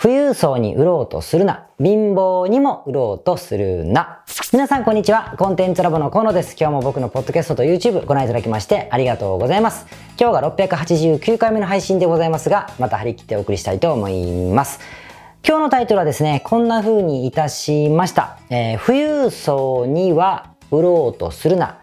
富裕層に売ろうとするな。貧乏にも売ろうとするな。皆さんこんにちは。コンテンツラボの河野です。今日も僕のポッドキャストと YouTube ご覧いただきましてありがとうございます。今日が689回目の配信でございますが、また張り切ってお送りしたいと思います。今日のタイトルはですね、こんな風にいたしました。えー、富裕層には売ろうとするな。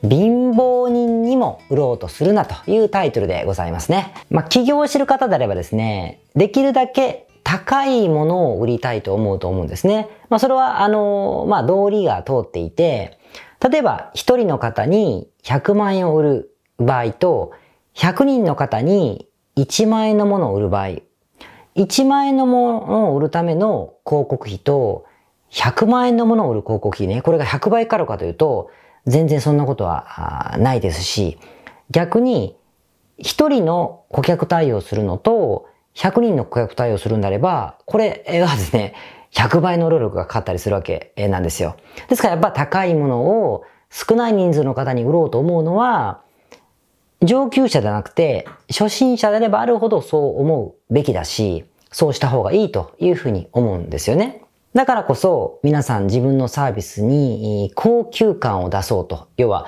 貧乏人にも売ろうとするなというタイトルでございますね。まあ、起業してる方であればですね、できるだけ高いものを売りたいと思うと思うんですね。まあそれはあの、まあ道理が通っていて、例えば一人の方に100万円を売る場合と、100人の方に1万円のものを売る場合、1万円のものを売るための広告費と、100万円のものを売る広告費ね、これが100倍かかるかというと、全然そんなことはないですし、逆に、一人の顧客対応するのと、100人の顧客対応するんであれば、これはですね、100倍の労力がかかったりするわけなんですよ。ですからやっぱ高いものを少ない人数の方に売ろうと思うのは、上級者じゃなくて、初心者であればあるほどそう思うべきだし、そうした方がいいというふうに思うんですよね。だからこそ皆さん自分のサービスに高級感を出そうと。要は、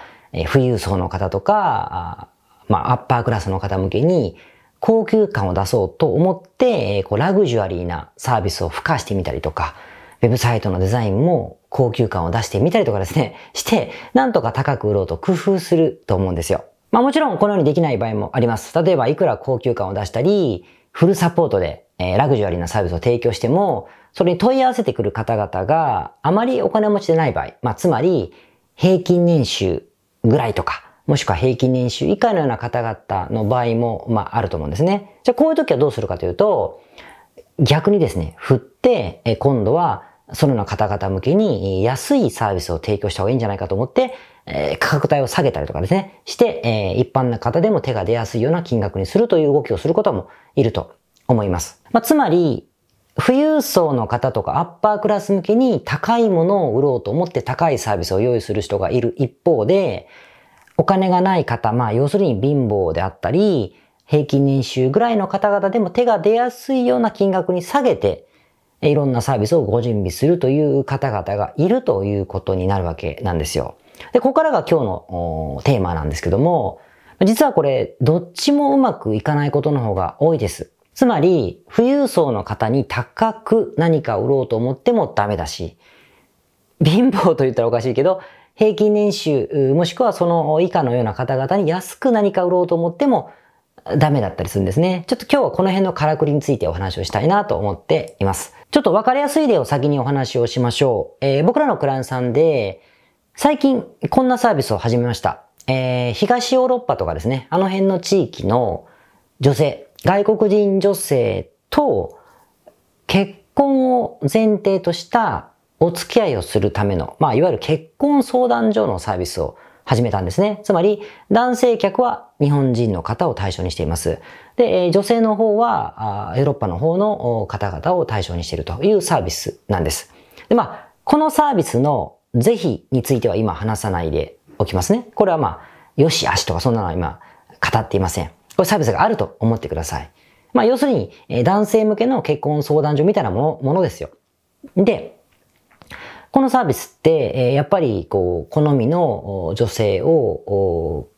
富裕層の方とか、まあ、アッパークラスの方向けに高級感を出そうと思って、こうラグジュアリーなサービスを付加してみたりとか、ウェブサイトのデザインも高級感を出してみたりとかですね、して、なんとか高く売ろうと工夫すると思うんですよ。まあもちろんこのようにできない場合もあります。例えばいくら高級感を出したり、フルサポートで、えー、ラグジュアリーなサービスを提供しても、それに問い合わせてくる方々があまりお金持ちでない場合、まあつまり平均年収ぐらいとか、もしくは平均年収以下のような方々の場合も、まあ、あると思うんですね。じゃあ、こういう時はどうするかというと、逆にですね、振って、今度は、そのような方々向けに安いサービスを提供した方がいいんじゃないかと思って、価格帯を下げたりとかですね、して、一般の方でも手が出やすいような金額にするという動きをすることもいると思います。まあ、つまり、富裕層の方とかアッパークラス向けに高いものを売ろうと思って高いサービスを用意する人がいる一方で、お金がない方、まあ要するに貧乏であったり、平均年収ぐらいの方々でも手が出やすいような金額に下げて、いろんなサービスをご準備するという方々がいるということになるわけなんですよ。で、ここからが今日のテーマなんですけども、実はこれ、どっちもうまくいかないことの方が多いです。つまり、富裕層の方に高く何か売ろうと思ってもダメだし、貧乏と言ったらおかしいけど、平均年収、もしくはその以下のような方々に安く何か売ろうと思ってもダメだったりするんですね。ちょっと今日はこの辺のからくりについてお話をしたいなと思っています。ちょっとわかりやすい例を先にお話をしましょう。えー、僕らのクランさんで、最近こんなサービスを始めました。えー、東ヨーロッパとかですね、あの辺の地域の女性、外国人女性と結婚を前提としたお付き合いをするための、まあ、いわゆる結婚相談所のサービスを始めたんですね。つまり、男性客は日本人の方を対象にしています。で、女性の方は、ヨーロッパの方の方々を対象にしているというサービスなんです。で、まあ、このサービスの是非については今話さないでおきますね。これはまあ、よし、あしとかそんなのは今語っていません。これサービスがあると思ってください。まあ、要するに、男性向けの結婚相談所みたいなものものですよ。で、このサービスって、やっぱり、こう、好みの女性を、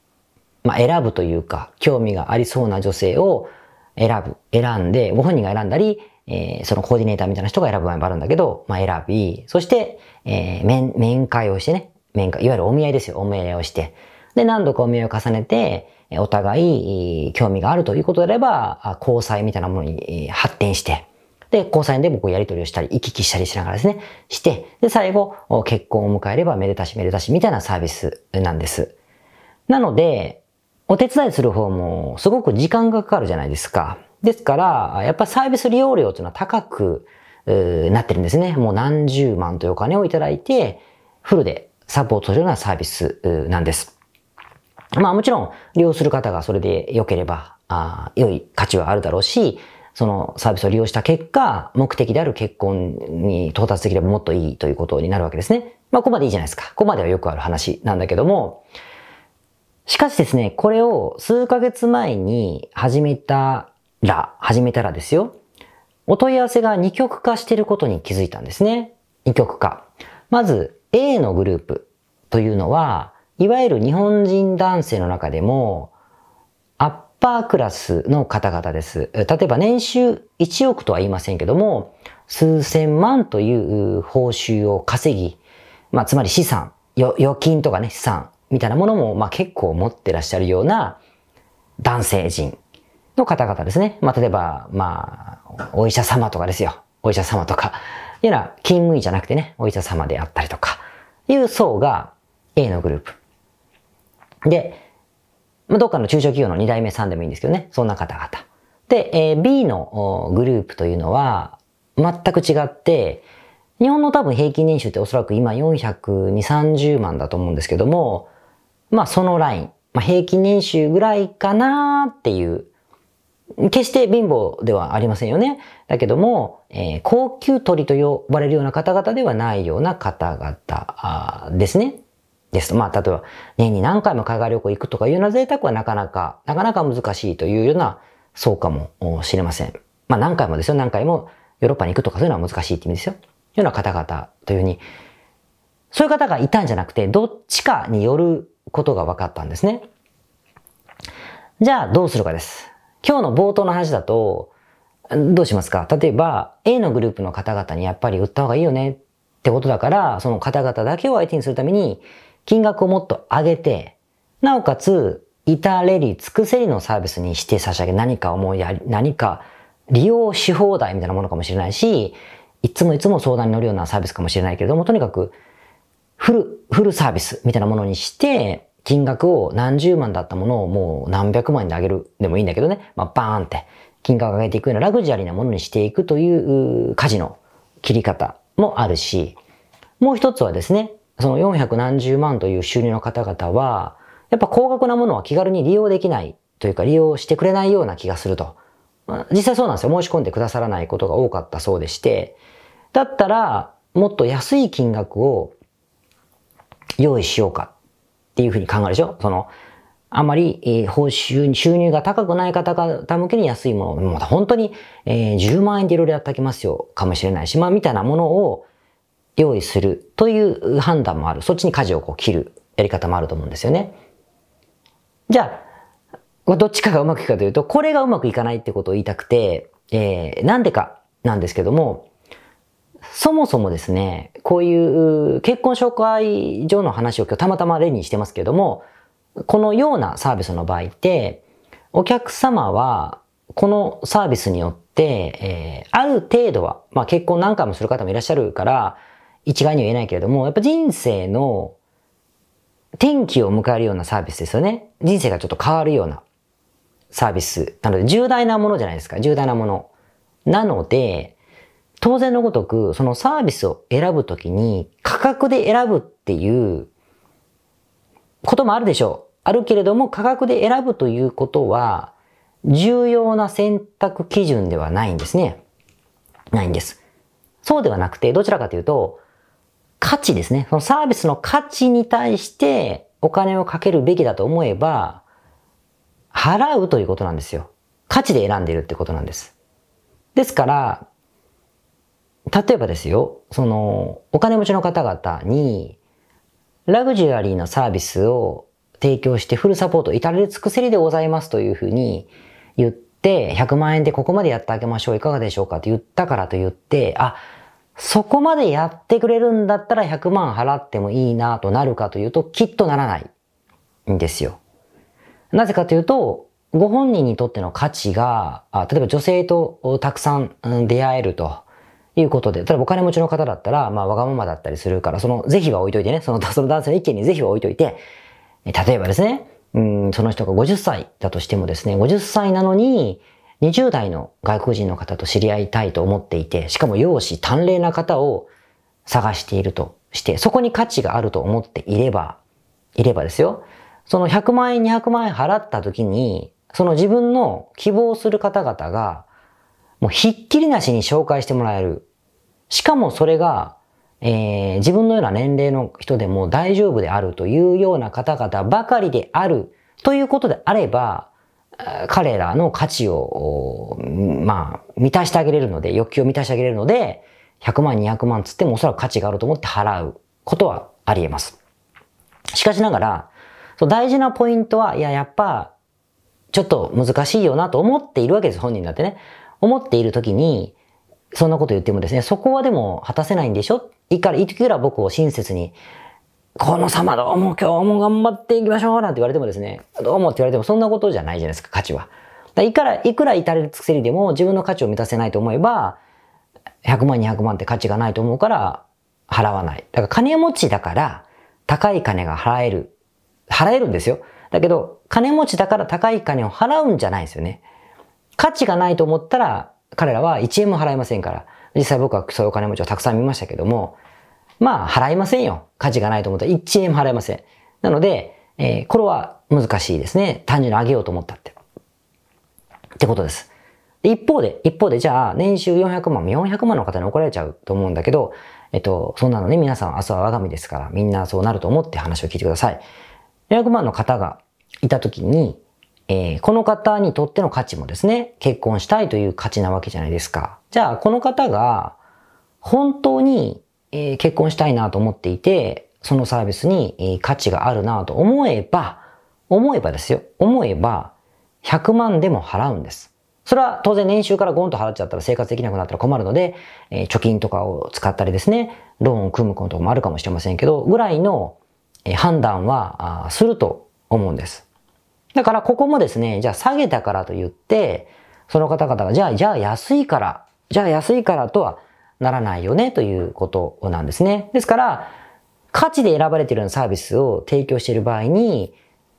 まあ、選ぶというか、興味がありそうな女性を選ぶ、選んで、ご本人が選んだり、えー、そのコーディネーターみたいな人が選ぶ場合もあるんだけど、まあ、選び、そして、えー、面、面会をしてね、面会、いわゆるお見合いですよ、お見合いをして。で、何度かお見合いを重ねて、お互い興味があるということであれば、交際みたいなものに発展して、で、交際で僕やり取りをしたり、行き来したりしながらですね、して、で、最後、結婚を迎えればめでたしめでたしみたいなサービスなんです。なので、お手伝いする方もすごく時間がかかるじゃないですか。ですから、やっぱサービス利用料というのは高くなってるんですね。もう何十万というお金をいただいて、フルでサポートするようなサービスなんです。まあもちろん利用する方がそれで良ければ、あ良い価値はあるだろうし、そのサービスを利用した結果、目的である結婚に到達できればもっといいということになるわけですね。まあ、ここまでいいじゃないですか。ここまではよくある話なんだけども、しかしですね、これを数ヶ月前に始めたら、始めたらですよ。お問い合わせが二極化していることに気づいたんですね。二極化。まず、A のグループというのは、いわゆる日本人男性の中でも、パークラスの方々です。例えば年収1億とは言いませんけども、数千万という報酬を稼ぎ、まあ、つまり資産、預金とかね、資産みたいなものも、まあ、結構持ってらっしゃるような男性陣の方々ですね。まあ、例えば、まあ、お医者様とかですよ。お医者様とか。いうのは、勤務医じゃなくてね、お医者様であったりとか、いう層が A のグループ。で、まあ、どっかの中小企業の2代目3でもいいんですけどね、そんな方々。で、えー、B のグループというのは、全く違って、日本の多分平均年収っておそらく今420、30万だと思うんですけども、まあそのライン、まあ、平均年収ぐらいかなっていう決して貧乏ではありませんよね。だけども、えー、高級鳥と呼ばれるような方々ではないような方々ですね。ですと。まあ、例えば、年に何回も海外旅行行くとかいうような贅沢はなかなか、なかなか難しいというようなそうかもしれません。まあ、何回もですよ。何回もヨーロッパに行くとかそういうのは難しいって意味ですよ。ような方々というふうに、そういう方がいたんじゃなくて、どっちかによることが分かったんですね。じゃあ、どうするかです。今日の冒頭の話だと、どうしますか？例えば、A のグループの方々にやっぱり売った方がいいよねってことだから、その方々だけを相手にするために、金額をもっと上げて、なおかつ、至れり尽くせりのサービスにして差し上げ、何か思いやり、何か利用し放題みたいなものかもしれないし、いつもいつも相談に乗るようなサービスかもしれないけれども、とにかく、フル、フルサービスみたいなものにして、金額を何十万だったものをもう何百万円で上げるでもいいんだけどね、まあ、バーンって金額を上げていくようなラグジュアリーなものにしていくという舵の切り方もあるし、もう一つはですね、その400何十万という収入の方々は、やっぱ高額なものは気軽に利用できないというか利用してくれないような気がすると。実際そうなんですよ。申し込んでくださらないことが多かったそうでして、だったらもっと安い金額を用意しようかっていうふうに考えるでしょその、あまり、えー、報酬、収入が高くない方々向けに安いもの、もう本当に、えー、10万円でいろいろやってあげますよ、かもしれないし、まあ、みたいなものを用意するという判断もある。そっちに舵をこう切るやり方もあると思うんですよね。じゃあ、どっちかがうまくいくかというと、これがうまくいかないってことを言いたくて、えー、なんでかなんですけども、そもそもですね、こういう結婚紹介所の話を今日たまたま例にしてますけども、このようなサービスの場合って、お客様はこのサービスによって、えー、ある程度は、まあ結婚何回もする方もいらっしゃるから、一概には言えないけれども、やっぱ人生の転機を迎えるようなサービスですよね。人生がちょっと変わるようなサービス。なので重大なものじゃないですか。重大なもの。なので、当然のごとく、そのサービスを選ぶときに価格で選ぶっていうこともあるでしょう。あるけれども価格で選ぶということは重要な選択基準ではないんですね。ないんです。そうではなくて、どちらかというと、価値ですね。そのサービスの価値に対してお金をかけるべきだと思えば、払うということなんですよ。価値で選んでいるってことなんです。ですから、例えばですよ、その、お金持ちの方々に、ラグジュアリーなサービスを提供してフルサポート、至れり尽くせりでございますというふうに言って、100万円でここまでやってあげましょう、いかがでしょうかと言ったからと言って、あ、そこまでやってくれるんだったら100万払ってもいいなとなるかというと、きっとならないんですよ。なぜかというと、ご本人にとっての価値が、例えば女性とたくさん出会えると。いうことで、例えばお金持ちの方だったら、まあわがままだったりするから、その是非は置いといてね、そのその男性の意見に是非は置いといて、例えばですね、うん、その人が50歳だとしてもですね、50歳なのに、20代の外国人の方と知り合いたいと思っていて、しかも容姿端麗な方を探しているとして、そこに価値があると思っていれば、いればですよ、その100万円、200万円払った時に、その自分の希望する方々が、もうひっきりなしに紹介してもらえる。しかもそれが、えー、自分のような年齢の人でも大丈夫であるというような方々ばかりであるということであれば、彼らの価値を、まあ、満たしてあげれるので、欲求を満たしてあげれるので、100万、200万つってもおそらく価値があると思って払うことはあり得ます。しかしながら、大事なポイントは、いや、やっぱ、ちょっと難しいよなと思っているわけです、本人だってね。思っている時に、そんなこと言ってもですね、そこはでも果たせないんでしょ？いくら、いくら僕を親切に、この様どうも今日も頑張っていきましょうなんて言われてもですね、どうもって言われてもそんなことじゃないじゃないですか、価値は。だいくら、いくら至れるつくせりでも自分の価値を満たせないと思えば、100万200万って価値がないと思うから払わない。だから金持ちだから高い金が払える。払えるんですよ。だけど金持ちだから高い金を払うんじゃないですよね。価値がないと思ったら彼らは1円も払いませんから。実際僕はそういうお金持ちをたくさん見ましたけども、まあ払いませんよ。価値がないと思ったら1円も払いません。なので、えー、これは難しいですね。単純に上げようと思ったって。ってことです。一方で、一方でじゃあ年収400万、400万の方に怒られちゃうと思うんだけど、えっと、そんなのね、皆さん明日は我が身ですから、みんなそうなると思って話を聞いてください。400万の方がいたときに、えー、この方にとっての価値もですね、結婚したいという価値なわけじゃないですか。じゃあ、この方が本当に、えー、結婚したいなと思っていて、そのサービスに、えー、価値があるなと思えば、思えばですよ。思えば、100万でも払うんです。それは当然年収からゴンと払っちゃったら生活できなくなったら困るので、えー、貯金とかを使ったりですね、ローンを組むこともあるかもしれませんけど、ぐらいの、えー、判断はすると思うんです。だからここもですね、じゃあ下げたからと言って、その方々が、じゃあ、じゃあ安いから、じゃあ安いからとはならないよねということなんですね。ですから、価値で選ばれているようなサービスを提供している場合に、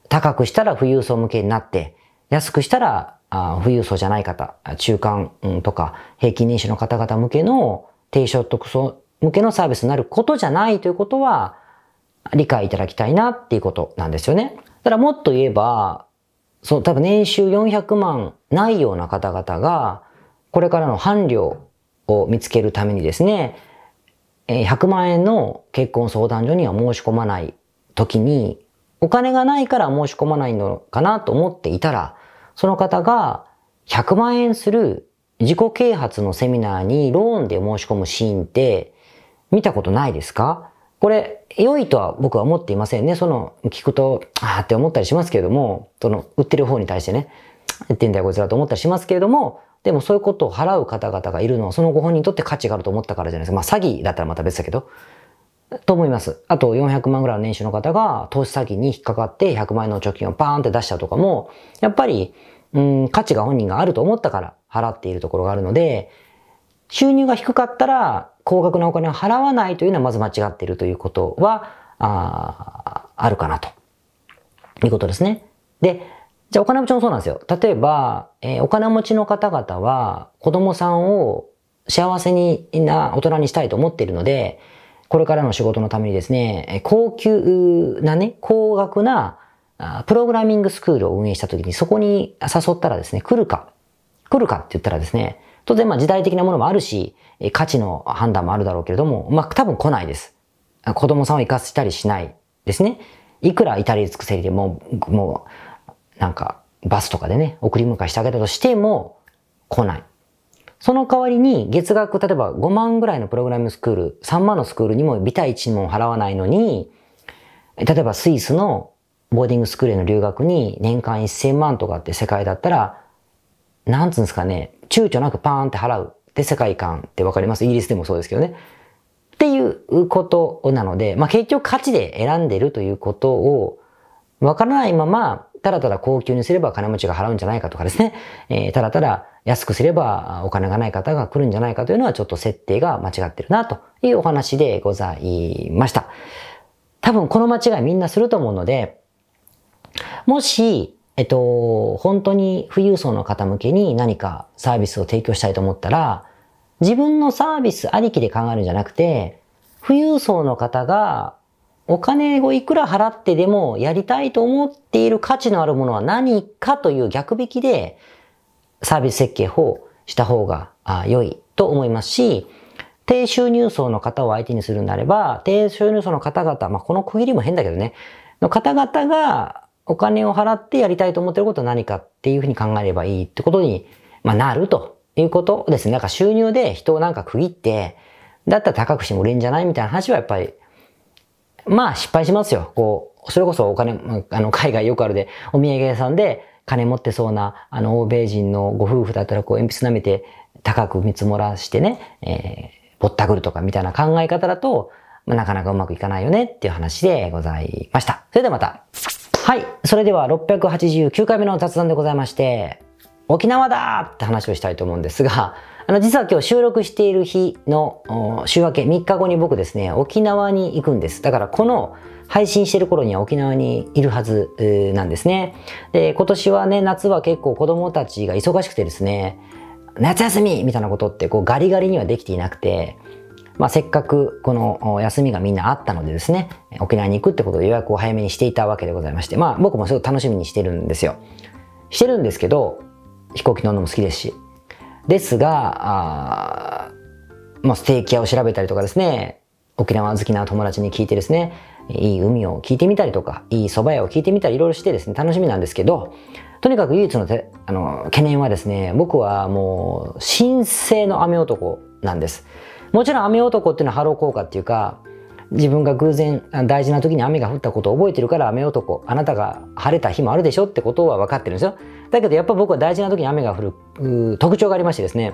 高くしたら富裕層向けになって、安くしたら富裕層じゃない方、中間、とか平均年収の方々向けの低所得層向けのサービスになることじゃないということは理解いただきたいなっていうことなんですよね。だからもっと言えば、そう、多分年収400万ないような方々が、これからの伴侶を見つけるためにですね、100万円の結婚相談所には申し込まない時に、お金がないから申し込まないのかなと思っていたら、その方が100万円する自己啓発のセミナーにローンで申し込むシーンって見たことないですか？これ、良いとは僕は思っていませんね。その、聞くと、ああって思ったりしますけれども、その、売ってる方に対してね、言ってんだよこいつらと思ったりしますけれども、でもそういうことを払う方々がいるのは、そのご本人にとって価値があると思ったからじゃないですか。まあ、詐欺だったらまた別だけど。と思います。あと、400万ぐらいの年収の方が、投資詐欺に引っかかって100万円の貯金をパーンって出したとかも、やっぱり、うん、価値が本人があると思ったから払っているところがあるので、収入が低かったら高額なお金を払わないというのはまず間違っているということは、ああるかなと。いうことですね。で、じゃあお金持ちもそうなんですよ。例えば、えー、お金持ちの方々は子供さんを幸せにな大人にしたいと思っているので、これからの仕事のためにですね、高級なね、高額なプログラミングスクールを運営した時にそこに誘ったらですね、来るか、来るかって言ったらですね、当然まあ時代的なものもあるし、価値の判断もあるだろうけれども、まあ多分来ないです。子供さんを生かしたりしないですね。いくら至り尽くせりでも、もう、なんか、バスとかでね、送り迎えしてあげたとしても、来ない。その代わりに、月額、例えば5万ぐらいのプログラミングスクール、3万のスクールにもビタ1も払わないのに、例えばスイスのボーディングスクールへの留学に年間1000万とかって世界だったら、なんつうんですかね、躊躇なくパーンって払うって世界観ってわかります？イギリスでもそうですけどね。っていうことなので、まあ結局価値で選んでるということをわからないまま、ただただ高級にすれば金持ちが払うんじゃないかとかですね、えー、ただただ安くすればお金がない方が来るんじゃないかというのはちょっと設定が間違ってるなというお話でございました。多分この間違いみんなすると思うので、もし、えっと、本当に富裕層の方向けに何かサービスを提供したいと思ったら、自分のサービスありきで考えるんじゃなくて、富裕層の方がお金をいくら払ってでもやりたいと思っている価値のあるものは何かという逆引きでサービス設計をした方が良いと思いますし、低収入層の方を相手にするんであれば、低収入層の方々、まあ、この区切りも変だけどね、の方々がお金を払ってやりたいと思ってることは何かっていうふうに考えればいいってことに、まあ、なるということですね。なんか収入で人をなんか区切って、だったら高くしても売れんじゃないみたいな話はやっぱり、まあ失敗しますよ。こう、それこそお金、あの、海外よくあるで、お土産屋さんで金持ってそうな、あの、欧米人のご夫婦だったら、こう、鉛筆舐めて高く見積もらしてね、えー、ぼったくるとかみたいな考え方だと、まあ、なかなかうまくいかないよねっていう話でございました。それではまた。はい。それでは689回目の雑談でございまして、沖縄だって話をしたいと思うんですが、あの、実は今日収録している日の週明け3日後に僕ですね、沖縄に行くんです。だからこの配信してる頃には沖縄にいるはずなんですね。で、今年はね、夏は結構子供たちが忙しくてですね、夏休みみたいなことってこうガリガリにはできていなくて、まあ、せっかくこの休みがみんなあったのでですね、沖縄に行くってことで予約を早めにしていたわけでございまして、まあ僕もすごく楽しみにしてるんですよ。してるんですけど、飛行機乗るのも好きですし。ですが、あまあ、ステーキ屋を調べたりとかですね、沖縄好きな友達に聞いてですね、いい海を聞いてみたりとか、いい蕎麦屋を聞いてみたりいろいろしてですね、楽しみなんですけど、とにかく唯一のてあの懸念はですね、僕はもう真性の雨男なんです。もちろん雨男っていうのはハロー効果っていうか、自分が偶然大事な時に雨が降ったことを覚えてるから雨男、あなたが晴れた日もあるでしょってことは分かってるんですよ。だけどやっぱ僕は大事な時に雨が降る特徴がありましてですね、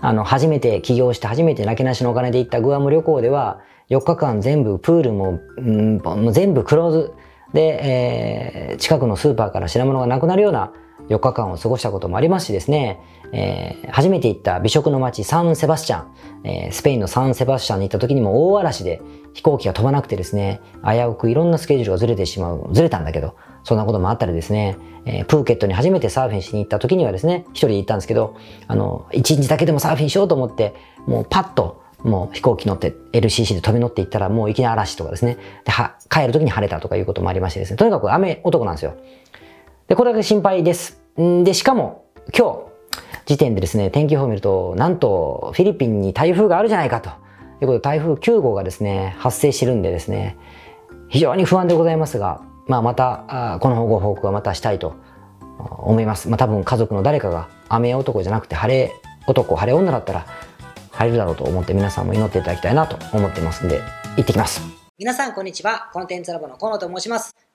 あの、初めて起業して初めてなけなしのお金で行ったグアム旅行では、4日間全部プールも、うん、もう全部クローズ。で、えー、近くのスーパーから品物がなくなるような4日間を過ごしたこともありますしですね、えー、初めて行った美食の街サンセバスチャン、えー、スペインのサンセバスチャンに行った時にも大嵐で飛行機が飛ばなくてですね、危うくいろんなスケジュールがずれてしまう、ずれたんだけど、そんなこともあったりですね、えー、プーケットに初めてサーフィンしに行った時にはですね、一人で行ったんですけど、あの、一日だけでもサーフィンしようと思って、もうパッともう飛行機乗って LCC で飛び乗っていったらもういきなり嵐とかですね。で、は、帰る時に晴れたとかいうこともありましてですね。とにかく雨男なんですよ。で、これだけ心配です。んで、しかも今日時点でですね、天気予報を見ると、なんとフィリピンに台風があるじゃないかと。いうことで台風9号がですね、発生してるんでですね、非常に不安でございますが、まあまた、あこのご報告はまたしたいと思います。まあ多分家族の誰かが雨男じゃなくて晴れ男、晴れ女だったら入るだろうと思って皆さんも祈っていただきたいなと思ってますんで、行ってきます。皆さんこんにちは。コンテンツラボの河野と申します。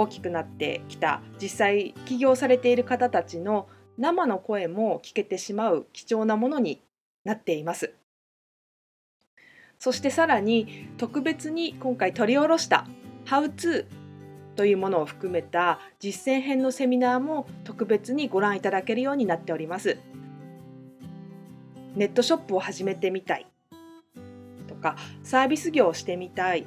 大きくなってきた実際起業されている方たちの生の声も聞けてしまう貴重なものになっています。そしてさらに特別に今回取り下ろした「How to」というものを含めた実践編のセミナーも特別にご覧いただけるようになっております。ネットショップを始めてみたいとかサービス業をしてみたい